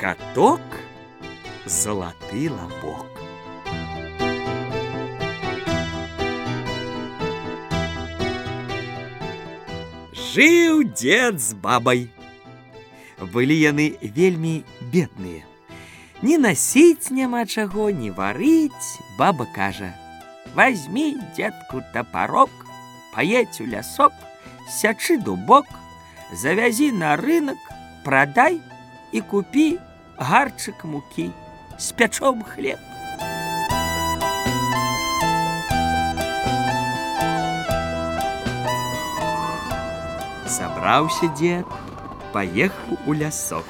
Каток залаты лабок. Жыў дзед з бабай. Былі яны вельмі бедныя. Ні насіць няма чаго, не варыць, баба кажа: « Возьми, детку, топорок, поедь у лясок, сячы дубок, завязі на рынок, продай и купи гарчик муки, спячом хлеб. Сабраўся дед, поехал у лясок.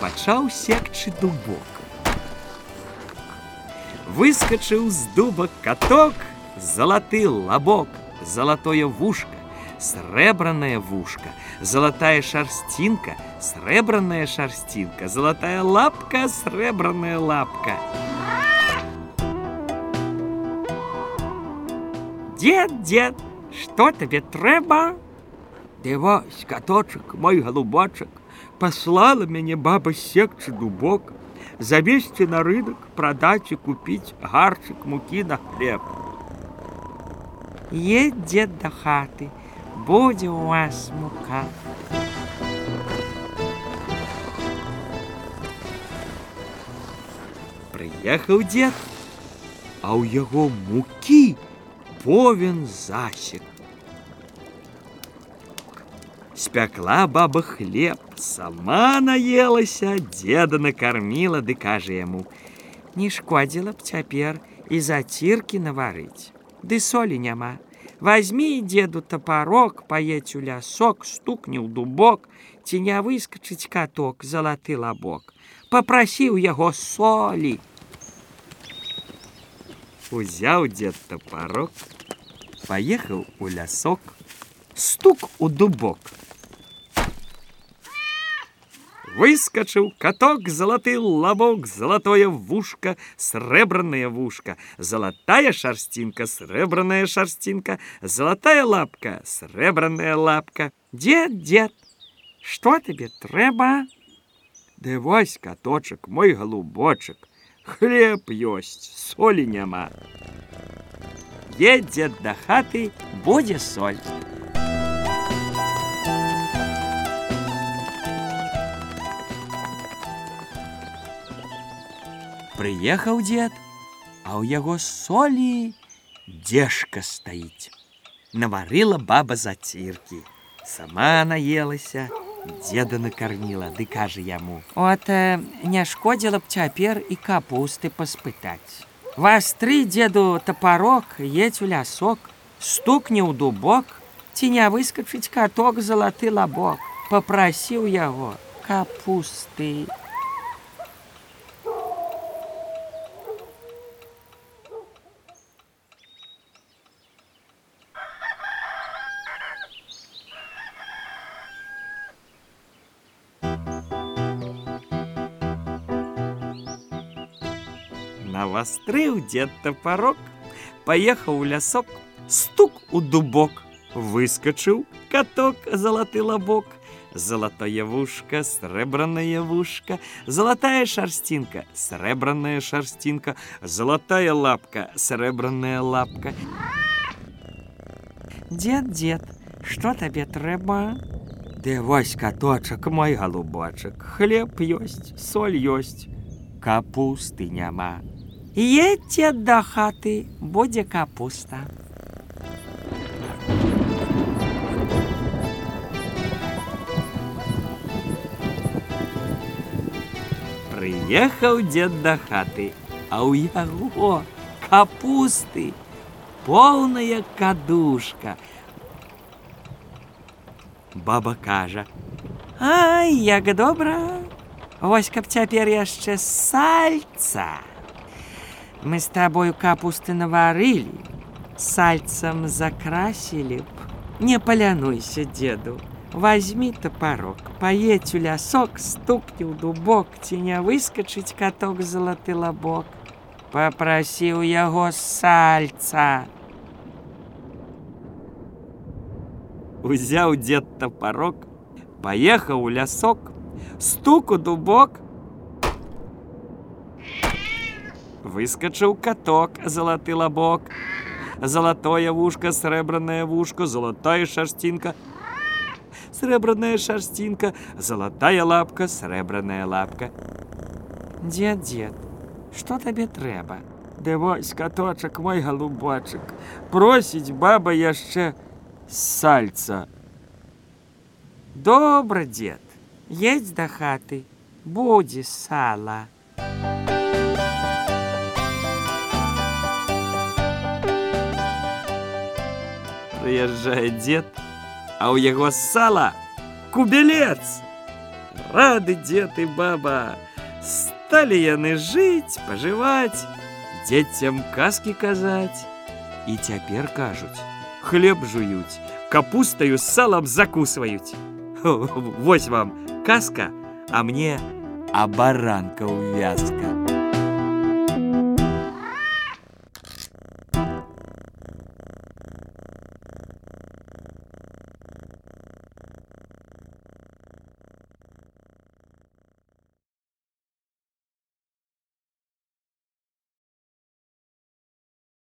Пачаў секчы дубок. Выскочыў з дуба каток, залаты лобок, золотое вушка, сребранная вушка, золотая шерстинка, сребранная шерстинка, золотая лапка, сребранная лапка. Дед, дед, что тебе трэба? Дивись, каточек, мой голубочек, послала мяне баба секчы дубок, завесці на рынок, продать и купить гарчик муки на хлеб. Едь, дед до хаты, будзе у вас мука. Прыехаў дед, а ў яго мукі повен засек. Спякла баба хлеб, сама наелася, деда накормила, ды кажа яму: « Не шкодзіла б цяпер і заціркі наварыць. Ды солі няма. Возьми, деду, топорок, поедь у лясок, стукни ў дубок, ці не выскочыць каток, залаты лабок. Попроси у яго солі. Узяў дед топорок, поехал у лясок, стук у дубок. Выскочил каток, золотый лобок, золотое вушка, сребранное вушка, золотая шерстинка, сребранная шерстинка, золотая лапка, сребранная лапка. Дед, дед, что тебе треба? Дивись, каточек, мой голубочек, хлеб есть, соли нема. Едет до хаты, буде соль. Прыехаў дзед, а ў яго солі дзежка стаіць. Наварыла баба заціркі. Сама наелася, деда накормила, ды кажа яму: « От э, не шкодзіла б цяпер і капусты паспытаць. Вастры деду топорок, едь у лясок, стукне ў дубок, ці не выскачыць каток залаты лабок, попрасіў яго капусты. Навострыў дед топорок, поехал у лясок, стук у дубок, выскочил каток золотый лобок, золотое вушка, сребранное вушка, золотая шерстинка, сребранная шерстинка, золотая лапка, сребранная лапка. Дед, дед, что тебе треба? Дивись, каточек, мой голубочек, хлеб есть, соль есть, капусты няма. Едьте до хаты, буде капуста. Прыехаў дзед да хаты, а ў яго капусты, полная кадушка. Баба кажа: « Ай, як добра! Вось каб цяпер яшчэ сальца. Мы с тобою капусты наварили, сальцем закрасили б. Не полянуйся, деду, возьми топорок, поедь у лясок, стукни у дубок, не выскочить каток золоты лобок. Попроси у яго сальца. Узяў дед топорок, поехал у лясок, стук у дубок. Выскочыў каток, залаты лабок. Золотое вушко, срэбранное вушко, золотая шерстинка, срэбранная шерстинка, золотая лапка, срэбранная лапка. Дед, дед, что тебе трэба? Ды вось каточак мой галубочак, просіць баба яшчэ сальца. Добра, дед, едь да хаты, будзе сала. Прыязджае дзед, а ў яго сала кубелец. Рады дзед і баба. Сталі яны жыць, пажываць, дзецям казкі казаць. І цяпер кажуць, хлеб жуюць, капустаю з салам закусваюць. Вось вам казка, а мне абаранка ўвязка.